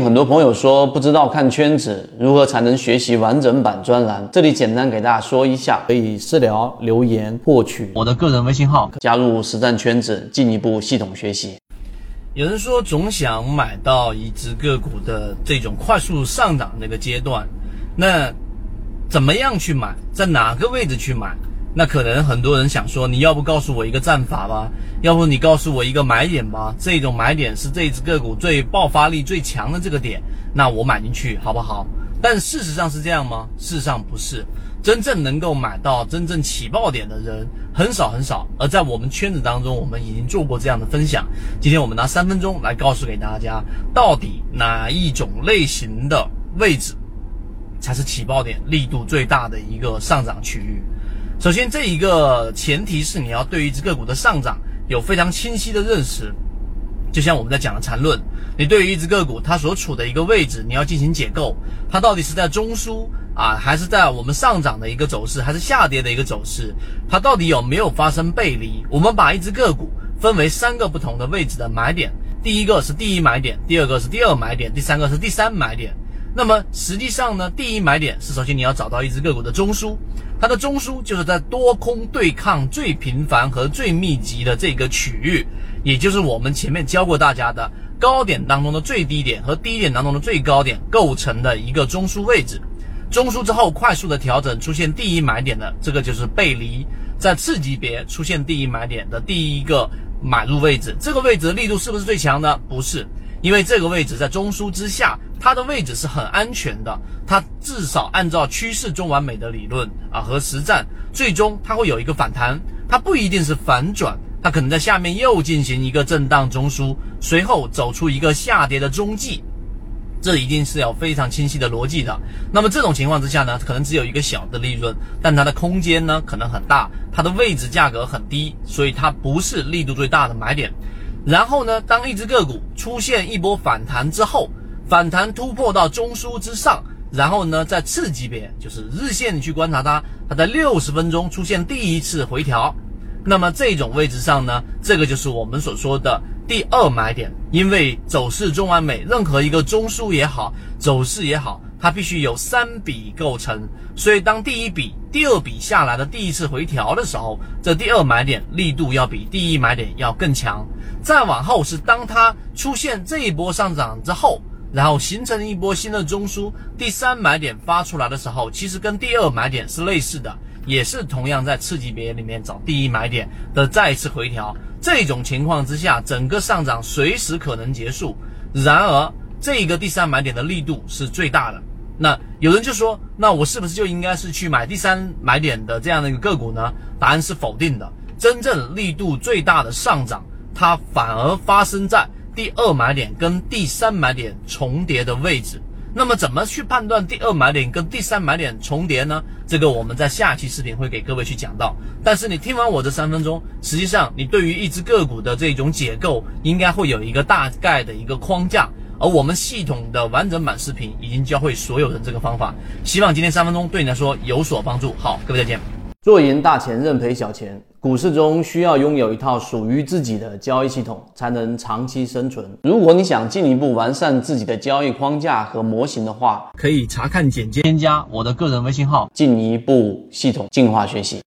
很多朋友说不知道看圈子如何才能学习完整版专栏，这里简单给大家说一下，可以私聊留言获取我的个人微信号，加入实战圈子，进一步系统学习。有人说总想买到一只个股的这种快速上涨那个阶段，那怎么样去买？在哪个位置去买？那可能很多人想说，你要不告诉我一个战法吧？要不你告诉我一个买点吧？这种买点是这只个股最爆发力最强的这个点，那我买进去好不好？但事实上是这样吗？事实上不是，真正能够买到真正起爆点的人很少很少。而在我们圈子当中，我们已经做过这样的分享。今天我们拿三分钟来告诉给大家，到底哪一种类型的位置才是起爆点力度最大的一个上涨区域。首先，这一个前提是你要对于一只个股的上涨有非常清晰的认识。就像我们在讲的缠论，你对于一只个股它所处的一个位置，你要进行解构，它到底是在中枢啊，还是在我们上涨的一个走势，还是下跌的一个走势？它到底有没有发生背离？我们把一只个股分为三个不同的位置的买点，第一个是第一买点，第二个是第二买点，第三个是第三买点。那么实际上呢，第一买点是首先你要找到一只个股的中枢，它的中枢就是在多空对抗最频繁和最密集的这个区域，也就是我们前面教过大家的高点当中的最低点和低点当中的最高点构成的一个中枢位置。中枢之后快速的调整出现第一买点的这个就是背离，在次级别出现第一买点的第一个买入位置，这个位置的力度是不是最强呢？不是。因为这个位置在中枢之下，它的位置是很安全的。它至少按照趋势中完美的理论啊和实战，最终它会有一个反弹，它不一定是反转，它可能在下面又进行一个震荡中枢，随后走出一个下跌的中继。这一定是有非常清晰的逻辑的。那么这种情况之下呢，可能只有一个小的利润，但它的空间呢可能很大，它的位置价格很低，所以它不是力度最大的买点。然后呢，当一只个股出现一波反弹之后，反弹突破到中枢之上，然后呢，在次级别，就是日线你去观察它，它在六十分钟出现第一次回调，那么这种位置上呢，这个就是我们所说的第二买点，因为走势中完美，任何一个中枢也好，走势也好。它必须有三笔构成，所以当第一笔、第二笔下来的第一次回调的时候，这第二买点力度要比第一买点要更强。再往后是当它出现这一波上涨之后，然后形成一波新的中枢，第三买点发出来的时候，其实跟第二买点是类似的，也是同样在次级别里面找第一买点的再次回调。这种情况之下，整个上涨随时可能结束。然而，这个第三买点的力度是最大的。那有人就说，那我是不是就应该是去买第三买点的这样的一个个股呢？答案是否定的。真正力度最大的上涨，它反而发生在第二买点跟第三买点重叠的位置。那么怎么去判断第二买点跟第三买点重叠呢？这个我们在下期视频会给各位去讲到。但是你听完我这三分钟，实际上你对于一只个股的这种解构，应该会有一个大概的一个框架。而我们系统的完整版视频已经教会所有人这个方法，希望今天三分钟对你来说有所帮助。好，各位再见。做赢大钱，认赔小钱。股市中需要拥有一套属于自己的交易系统，才能长期生存。如果你想进一步完善自己的交易框架和模型的话，可以查看简介，添加我的个人微信号，进一步系统进化学习。